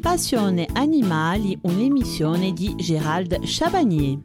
Passione Animali, un'emissione di Gérald Chabagnier.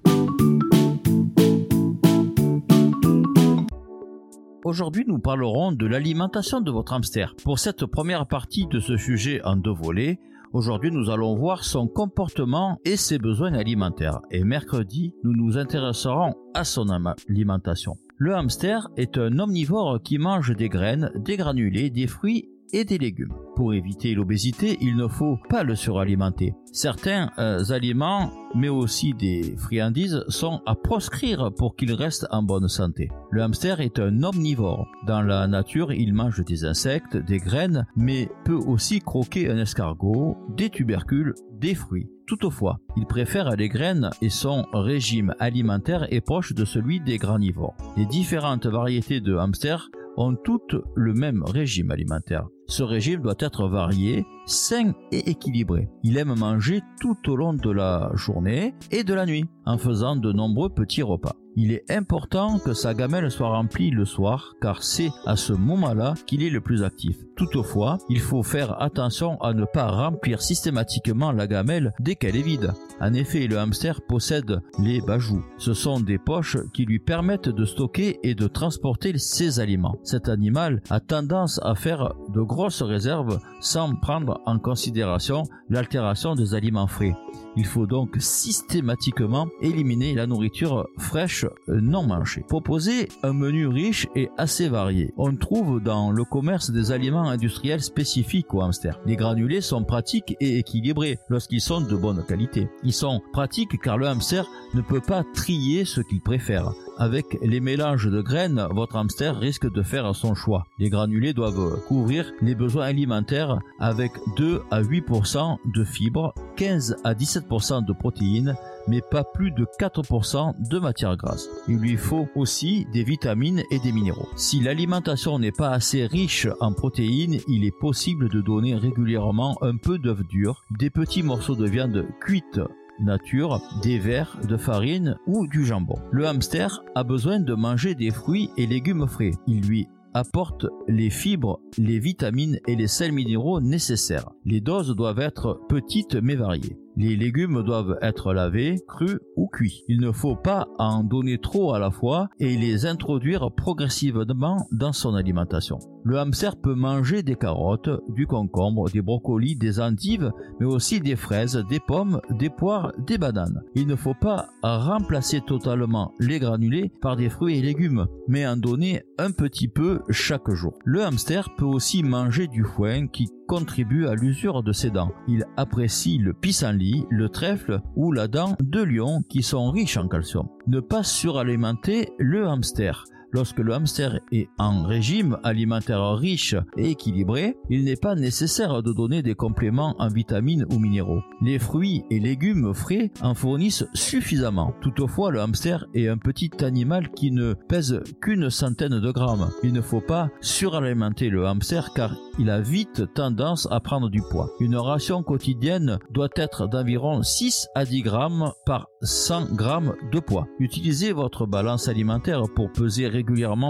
Aujourd'hui, nous parlerons de l'alimentation de votre hamster. Pour cette première partie de ce sujet en deux volets, aujourd'hui nous allons voir son comportement et ses besoins alimentaires. Et mercredi, nous nous intéresserons à son alimentation. Le hamster est un omnivore qui mange des graines, des granulés, des fruits et des légumes. Pour éviter l'obésité, il ne faut pas le suralimenter. Certains euh, aliments, mais aussi des friandises, sont à proscrire pour qu'il reste en bonne santé. Le hamster est un omnivore. Dans la nature, il mange des insectes, des graines, mais peut aussi croquer un escargot, des tubercules, des fruits. Toutefois, il préfère les graines et son régime alimentaire est proche de celui des granivores. Les différentes variétés de hamsters ont toutes le même régime alimentaire. Ce régime doit être varié, sain et équilibré. Il aime manger tout au long de la journée et de la nuit, en faisant de nombreux petits repas. Il est important que sa gamelle soit remplie le soir, car c'est à ce moment-là qu'il est le plus actif. Toutefois, il faut faire attention à ne pas remplir systématiquement la gamelle dès qu'elle est vide. En effet, le hamster possède les bajous. Ce sont des poches qui lui permettent de stocker et de transporter ses aliments. Cet animal a tendance à faire de grosses réserves sans prendre en considération l'altération des aliments frais. Il faut donc systématiquement éliminer la nourriture fraîche non mangée. Proposer un menu riche et assez varié. On trouve dans le commerce des aliments industriels spécifiques au hamster. Les granulés sont pratiques et équilibrés lorsqu'ils sont de bonne qualité. Ils sont pratiques car le hamster ne peut pas trier ce qu'il préfère. Avec les mélanges de graines, votre hamster risque de faire son choix. Les granulés doivent couvrir les besoins alimentaires avec 2 à 8% de fibres, 15 à 17% de protéines, mais pas plus de 4% de matière grasse. Il lui faut aussi des vitamines et des minéraux. Si l'alimentation n'est pas assez riche en protéines, il est possible de donner régulièrement un peu d'œuf dur, des petits morceaux de viande cuite nature, des verres de farine ou du jambon. Le hamster a besoin de manger des fruits et légumes frais. Il lui apporte les fibres, les vitamines et les sels minéraux nécessaires. Les doses doivent être petites mais variées. Les légumes doivent être lavés, crus ou cuits. Il ne faut pas en donner trop à la fois et les introduire progressivement dans son alimentation. Le hamster peut manger des carottes, du concombre, des brocolis, des endives, mais aussi des fraises, des pommes, des poires, des bananes. Il ne faut pas remplacer totalement les granulés par des fruits et légumes, mais en donner un petit peu chaque jour. Le hamster peut aussi manger du foin qui contribue à l'usure de ses dents. Il apprécie le pissenlit, le trèfle ou la dent de lion qui sont riches en calcium. Ne pas suralimenter le hamster. Lorsque le hamster est en régime alimentaire riche et équilibré, il n'est pas nécessaire de donner des compléments en vitamines ou minéraux. Les fruits et légumes frais en fournissent suffisamment. Toutefois, le hamster est un petit animal qui ne pèse qu'une centaine de grammes. Il ne faut pas suralimenter le hamster car il a vite tendance à prendre du poids. Une ration quotidienne doit être d'environ 6 à 10 grammes par 100 grammes de poids. Utilisez votre balance alimentaire pour peser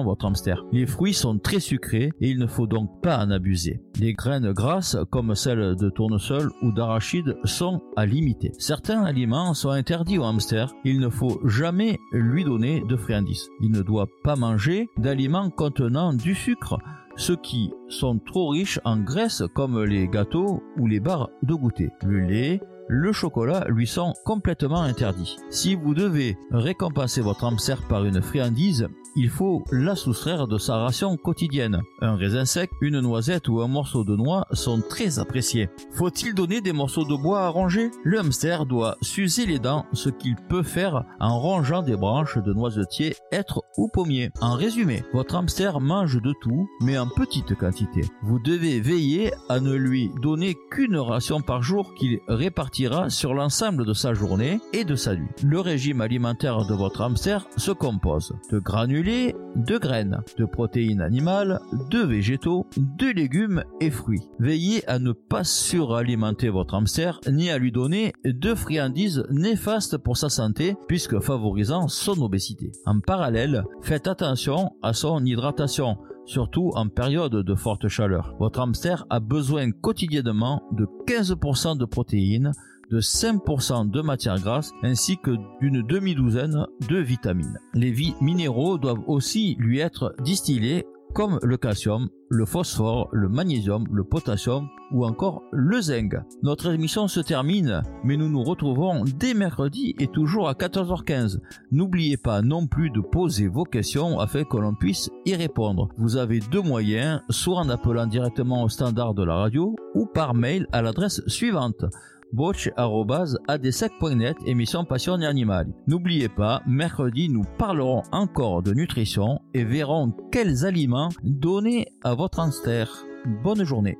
votre hamster. Les fruits sont très sucrés et il ne faut donc pas en abuser. Les graines grasses comme celles de tournesol ou d'arachide sont à limiter. Certains aliments sont interdits au hamster. Il ne faut jamais lui donner de friandises. Il ne doit pas manger d'aliments contenant du sucre ceux qui sont trop riches en graisse comme les gâteaux ou les barres de goûter. Le lait, le chocolat lui sont complètement interdits. Si vous devez récompenser votre hamster par une friandise, il faut la soustraire de sa ration quotidienne. Un raisin sec, une noisette ou un morceau de noix sont très appréciés. Faut-il donner des morceaux de bois à ronger Le hamster doit s'user les dents, ce qu'il peut faire en rongeant des branches de noisetiers, hêtres ou pommiers. En résumé, votre hamster mange de tout, mais en petite quantité. Vous devez veiller à ne lui donner qu'une ration par jour qu'il sur l'ensemble de sa journée et de sa nuit. Le régime alimentaire de votre hamster se compose de granulés de graines, de protéines animales, de végétaux, de légumes et fruits. Veillez à ne pas suralimenter votre hamster ni à lui donner de friandises néfastes pour sa santé puisque favorisant son obésité. En parallèle, faites attention à son hydratation surtout en période de forte chaleur. Votre hamster a besoin quotidiennement de 15% de protéines, de 5% de matière grasse ainsi que d'une demi-douzaine de vitamines. Les minéraux doivent aussi lui être distillés comme le calcium, le phosphore, le magnésium, le potassium ou encore le zinc. Notre émission se termine, mais nous nous retrouvons dès mercredi et toujours à 14h15. N'oubliez pas non plus de poser vos questions afin que l'on puisse y répondre. Vous avez deux moyens, soit en appelant directement au standard de la radio ou par mail à l'adresse suivante botch.adsec.net, émission Passion et Animal. N'oubliez pas, mercredi, nous parlerons encore de nutrition et verrons quels aliments donner à votre hamster. Bonne journée.